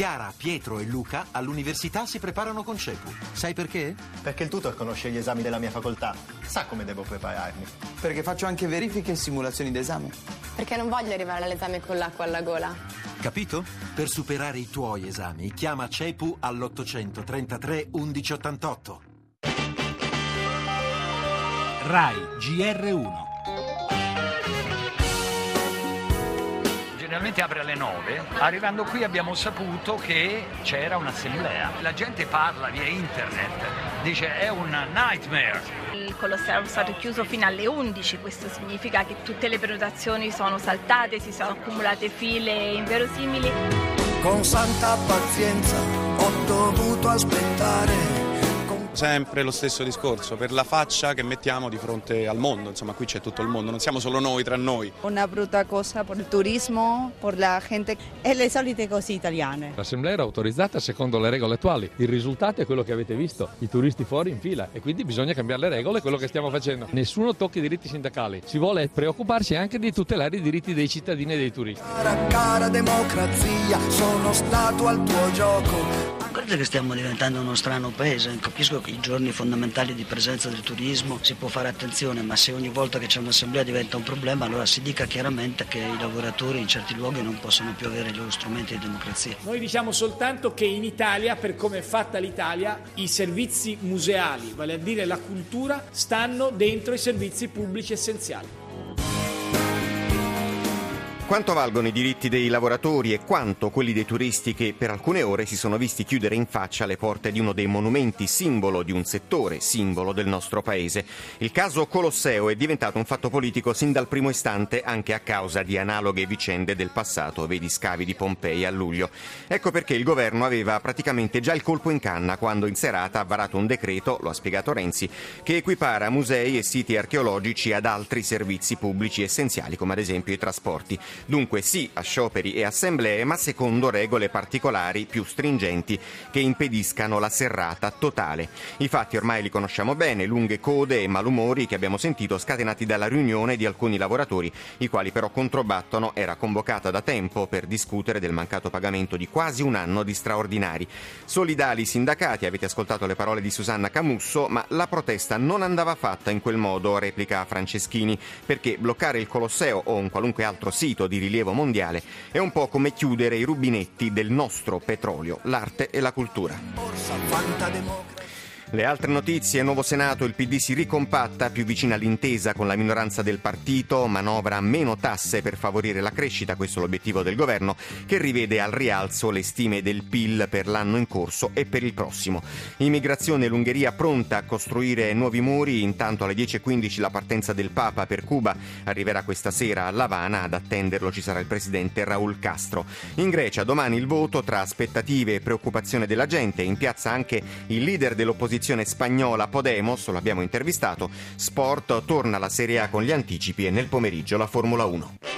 Chiara, Pietro e Luca all'università si preparano con CEPU. Sai perché? Perché il tutor conosce gli esami della mia facoltà. Sa come devo prepararmi. Perché faccio anche verifiche e simulazioni d'esame. Perché non voglio arrivare all'esame con l'acqua alla gola. Capito? Per superare i tuoi esami, chiama CEPU all'833 1188. RAI GR1 generalmente apre alle 9. Arrivando qui abbiamo saputo che c'era un'assemblea. La gente parla via internet, dice è un nightmare. Il Colosseo è stato chiuso fino alle 11, questo significa che tutte le prenotazioni sono saltate, si sono accumulate file inverosimili. Con santa pazienza ho dovuto aspettare sempre lo stesso discorso, per la faccia che mettiamo di fronte al mondo, insomma qui c'è tutto il mondo, non siamo solo noi tra noi. Una brutta cosa per il turismo, per la gente e le solite cose italiane. L'assemblea era autorizzata secondo le regole attuali, il risultato è quello che avete visto, i turisti fuori in fila e quindi bisogna cambiare le regole, quello che stiamo facendo. Nessuno tocca i diritti sindacali, si vuole preoccuparsi anche di tutelare i diritti dei cittadini e dei turisti. Cara, cara democrazia, sono stato al tuo gioco. Credo che stiamo diventando uno strano paese, capisco che i giorni fondamentali di presenza del turismo si può fare attenzione, ma se ogni volta che c'è un'assemblea diventa un problema, allora si dica chiaramente che i lavoratori in certi luoghi non possono più avere i loro strumenti di democrazia. Noi diciamo soltanto che in Italia, per come è fatta l'Italia, i servizi museali, vale a dire la cultura, stanno dentro i servizi pubblici essenziali. Quanto valgono i diritti dei lavoratori e quanto quelli dei turisti che per alcune ore si sono visti chiudere in faccia le porte di uno dei monumenti simbolo di un settore, simbolo del nostro paese? Il caso Colosseo è diventato un fatto politico sin dal primo istante anche a causa di analoghe vicende del passato, vedi scavi di Pompei a luglio. Ecco perché il governo aveva praticamente già il colpo in canna quando in serata ha varato un decreto, lo ha spiegato Renzi, che equipara musei e siti archeologici ad altri servizi pubblici essenziali come ad esempio i trasporti. Dunque sì a scioperi e assemblee, ma secondo regole particolari più stringenti che impediscano la serrata totale. I fatti ormai li conosciamo bene, lunghe code e malumori che abbiamo sentito scatenati dalla riunione di alcuni lavoratori, i quali però controbattono era convocata da tempo per discutere del mancato pagamento di quasi un anno di straordinari. Solidali sindacati, avete ascoltato le parole di Susanna Camusso, ma la protesta non andava fatta in quel modo, replica Franceschini, perché bloccare il Colosseo o un qualunque altro sito di rilievo mondiale è un po' come chiudere i rubinetti del nostro petrolio, l'arte e la cultura. Le altre notizie, nuovo Senato, il PD si ricompatta più vicina all'intesa con la minoranza del partito, manovra meno tasse per favorire la crescita, questo è l'obiettivo del governo, che rivede al rialzo le stime del PIL per l'anno in corso e per il prossimo. Immigrazione, l'Ungheria pronta a costruire nuovi muri, intanto alle 10.15 la partenza del Papa per Cuba arriverà questa sera a Lavana, ad attenderlo ci sarà il presidente Raul Castro. In Grecia domani il voto tra aspettative e preoccupazione della gente, in piazza anche il leader dell'opposizione spagnola Podemos, lo abbiamo intervistato. Sport torna alla Serie A con gli anticipi e nel pomeriggio la Formula 1.